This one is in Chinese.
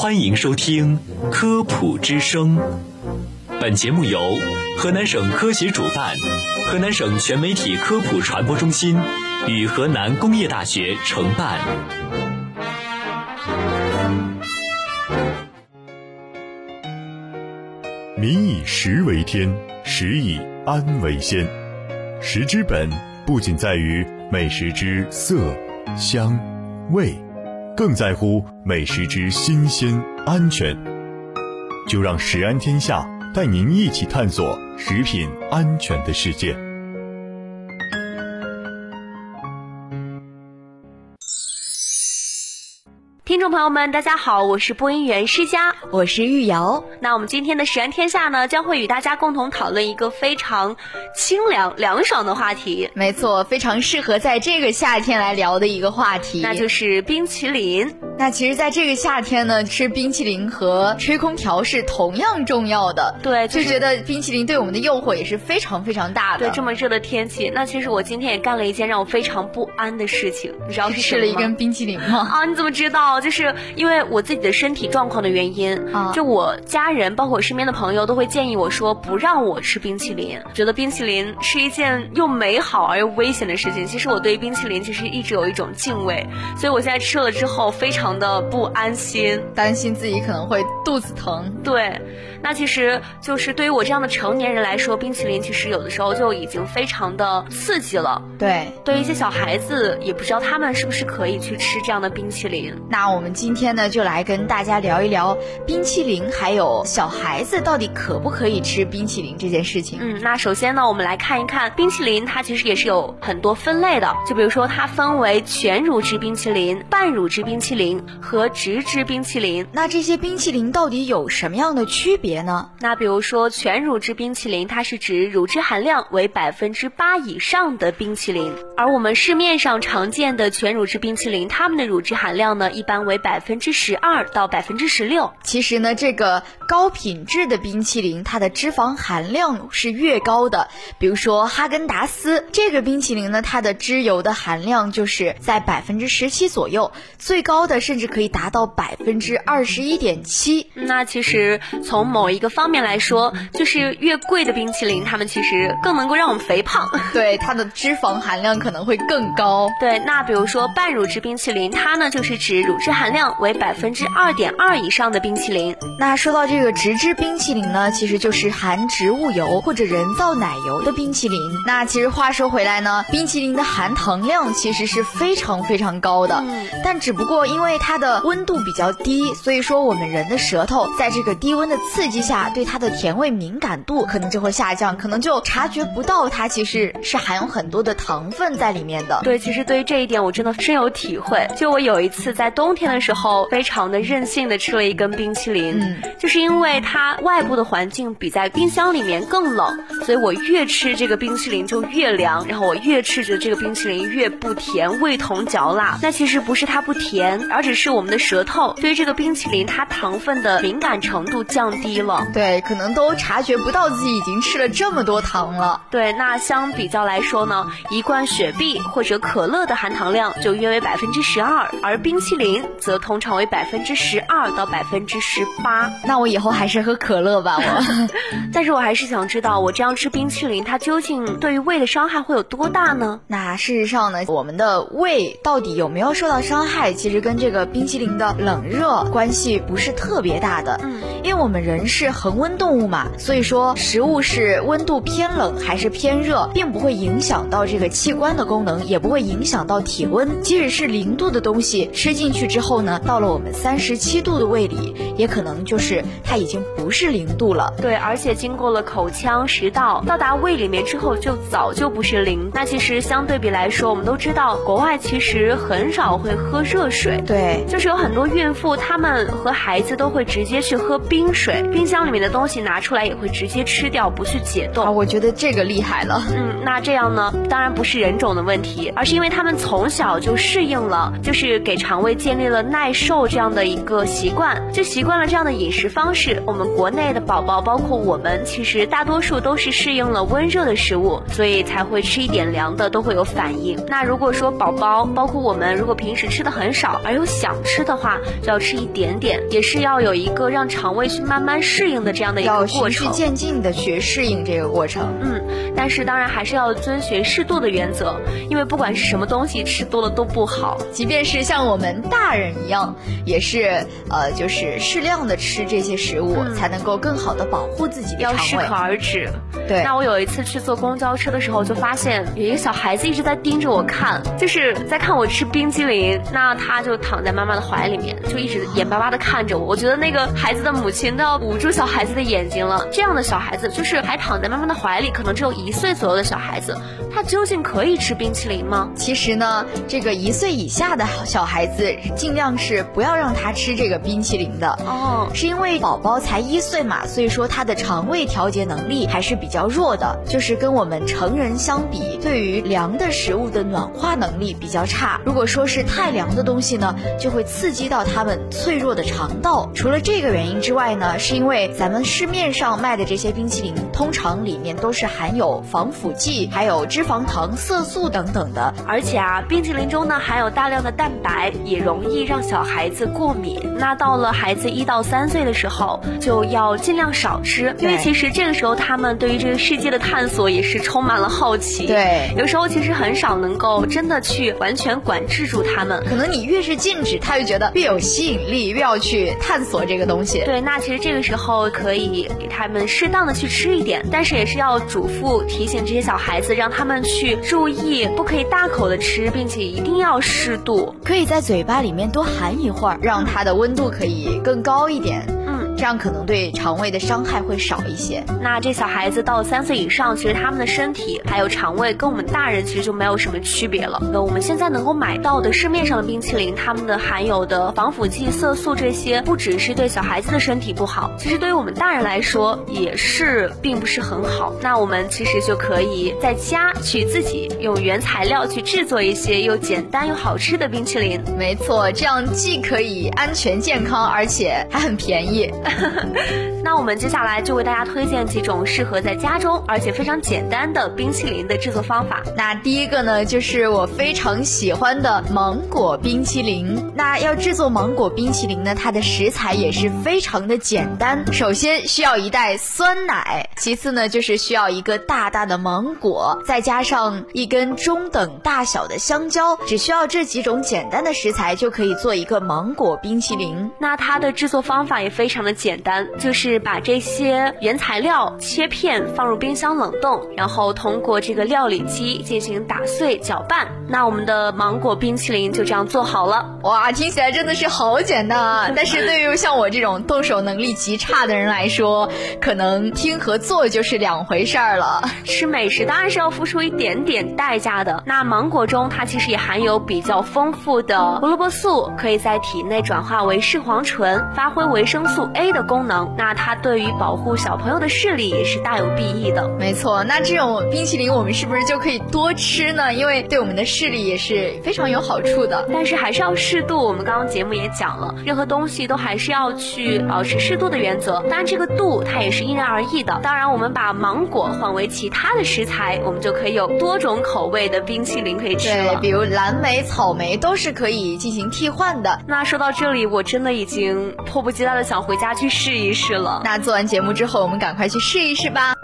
欢迎收听《科普之声》。本节目由河南省科协主办，河南省全媒体科普传播中心与河南工业大学承办。民以食为天，食以安为先。食之本不仅在于美食之色、香、味，更在乎美食之新鲜、安全。就让食安天下带您一起探索食品安全的世界。听众朋友们，大家好，我是播音员施佳，我是玉瑶。那我们今天的食安天下呢，将会与大家共同讨论一个非常清凉凉爽的话题。没错，非常适合在这个夏天来聊的一个话题，那就是冰淇淋。那其实，在这个夏天呢，吃冰淇淋和吹空调是同样重要的。对，就觉得冰淇淋对我们的诱惑也是非常非常大的。对，这么热的天气，那其实我今天也干了一件让我非常不安的事情，你知道是吃了一根冰淇淋吗？啊，你怎么知道？就是因为我自己的身体状况的原因，啊，就我家人包括我身边的朋友都会建议我说不让我吃冰淇淋，觉得冰淇淋是一件又美好而又危险的事情。其实我对冰淇淋其实一直有一种敬畏，所以我现在吃了之后非常的不安。心担心自己可能会肚子疼，对，那其实就是对于我这样的成年人来说，冰淇淋其实有的时候就已经非常的刺激了。对，对于一些小孩子，也不知道他们是不是可以去吃这样的冰淇淋。那我们今天呢，就来跟大家聊一聊冰淇淋，还有小孩子到底可不可以吃冰淇淋这件事情。嗯，那首先呢，我们来看一看冰淇淋，它其实也是有很多分类的，就比如说它分为全乳制冰淇淋、半乳制冰淇淋和直。脂冰淇淋，那这些冰淇淋到底有什么样的区别呢？那比如说全乳制冰淇淋，它是指乳汁含量为百分之八以上的冰淇淋，而我们市面上常见的全乳制冰淇淋，它们的乳汁含量呢，一般为百分之十二到百分之十六。其实呢，这个高品质的冰淇淋，它的脂肪含量是越高的。比如说哈根达斯这个冰淇淋呢，它的脂油的含量就是在百分之十七左右，最高的甚至可以达到。百分之二十一点七，那其实从某一个方面来说，就是越贵的冰淇淋，它们其实更能够让我们肥胖。对，它的脂肪含量可能会更高。对，那比如说半乳制冰淇淋，它呢就是指乳脂含量为百分之二点二以上的冰淇淋。那说到这个植脂冰淇淋呢，其实就是含植物油或者人造奶油的冰淇淋。那其实话说回来呢，冰淇淋的含糖量其实是非常非常高的，嗯但只不过因为它的温度。比较低，所以说我们人的舌头在这个低温的刺激下，对它的甜味敏感度可能就会下降，可能就察觉不到它其实是含有很多的糖分在里面的。对，其实对于这一点我真的深有体会。就我有一次在冬天的时候，非常的任性的吃了一根冰淇淋，嗯，就是因为它外部的环境比在冰箱里面更冷，所以我越吃这个冰淇淋就越凉，然后我越吃着这个冰淇淋越不甜，味同嚼蜡。那其实不是它不甜，而只是我们的舌头。对于这个冰淇淋，它糖分的敏感程度降低了，对，可能都察觉不到自己已经吃了这么多糖了。对，那相比较来说呢，一罐雪碧或者可乐的含糖量就约为百分之十二，而冰淇淋则通常为百分之十二到百分之十八。那我以后还是喝可乐吧，我。但是我还是想知道，我这样吃冰淇淋，它究竟对于胃的伤害会有多大呢？那事实上呢，我们的胃到底有没有受到伤害，其实跟这个冰淇淋的。冷热关系不是特别大的，嗯，因为我们人是恒温动物嘛，所以说食物是温度偏冷还是偏热，并不会影响到这个器官的功能，也不会影响到体温。即使是零度的东西吃进去之后呢，到了我们三十七度的胃里，也可能就是它已经不是零度了。对，而且经过了口腔、食道到达胃里面之后，就早就不是零。那其实相对比来说，我们都知道国外其实很少会喝热水，对，就是有很多。孕妇她们和孩子都会直接去喝冰水，冰箱里面的东西拿出来也会直接吃掉，不去解冻。啊我觉得这个厉害了。嗯，那这样呢，当然不是人种的问题，而是因为他们从小就适应了，就是给肠胃建立了耐受这样的一个习惯，就习惯了这样的饮食方式。我们国内的宝宝，包括我们，其实大多数都是适应了温热的食物，所以才会吃一点凉的都会有反应。那如果说宝宝，包括我们，如果平时吃的很少，而又想吃的话，就要吃一点点，也是要有一个让肠胃去慢慢适应的这样的一个过程，循序渐进的去适应这个过程。嗯，但是当然还是要遵循适度的原则，因为不管是什么东西吃多了都不好，即便是像我们大人一样，也是呃，就是适量的吃这些食物，才能够更好的保护自己的肠胃。要适可而止。对。那我有一次去坐公交车的时候，就发现有一个小孩子一直在盯着我看，就是在看我吃冰激凌。那他就躺在妈妈的怀里面，就一直眼巴巴的看着我。我觉得那个孩子的母亲都要捂住小孩子的眼睛了。这样的小孩子，就是还躺在妈妈的怀里，可能只有一岁左右的小孩子，他究竟可以吃冰淇淋吗？其实呢，这个一岁以下的小孩子，尽量是不要让他吃这个冰淇淋的。哦，是因为宝宝才一岁嘛，所以说他的肠胃调节能力还是比较较弱的，就是跟我们成人相比，对于凉的食物的暖化能力比较差。如果说是太凉的东西呢，就会刺激到他们脆弱的肠道。除了这个原因之外呢，是因为咱们市面上卖的这些冰淇淋，通常里面都是含有防腐剂，还有脂肪糖、色素等等的。而且啊，冰淇淋中呢含有大量的蛋白，也容易让小孩子过敏。那到了孩子一到三岁的时候，就要尽量少吃，因为其实这个时候他们对于这世界的探索也是充满了好奇。对，有时候其实很少能够真的去完全管制住他们。可能你越是禁止，他就觉得越有吸引力，越要去探索这个东西。对，那其实这个时候可以给他们适当的去吃一点，但是也是要嘱咐提醒这些小孩子，让他们去注意，不可以大口的吃，并且一定要适度，可以在嘴巴里面多含一会儿，让它的温度可以更高一点。这样可能对肠胃的伤害会少一些。那这小孩子到三岁以上，其实他们的身体还有肠胃跟我们大人其实就没有什么区别了。那我们现在能够买到的市面上的冰淇淋，它们的含有的防腐剂、色素这些，不只是对小孩子的身体不好，其实对于我们大人来说也是并不是很好。那我们其实就可以在家去自己用原材料去制作一些又简单又好吃的冰淇淋。没错，这样既可以安全健康，而且还很便宜。那我们接下来就为大家推荐几种适合在家中而且非常简单的冰淇淋的制作方法。那第一个呢，就是我非常喜欢的芒果冰淇淋。那要制作芒果冰淇淋呢，它的食材也是非常的简单。首先需要一袋酸奶，其次呢就是需要一个大大的芒果，再加上一根中等大小的香蕉。只需要这几种简单的食材就可以做一个芒果冰淇淋。那它的制作方法也非常的。简单，就是把这些原材料切片放入冰箱冷冻，然后通过这个料理机进行打碎搅拌，那我们的芒果冰淇淋就这样做好了。哇，听起来真的是好简单啊！但是对于像我这种动手能力极差的人来说，可能听和做就是两回事儿了。吃美食当然是要付出一点点代价的。那芒果中它其实也含有比较丰富的胡萝卜素，可以在体内转化为视黄醇，发挥维生素 A。的功能，那它对于保护小朋友的视力也是大有裨益的。没错，那这种冰淇淋我们是不是就可以多吃呢？因为对我们的视力也是非常有好处的。但是还是要适度。我们刚刚节目也讲了，任何东西都还是要去保持适度的原则。当然，这个度它也是因人而异的。当然，我们把芒果换为其他的食材，我们就可以有多种口味的冰淇淋可以吃了。比如蓝莓、草莓都是可以进行替换的。那说到这里，我真的已经迫不及待的想回去试一试了。那做完节目之后，我们赶快去试一试吧。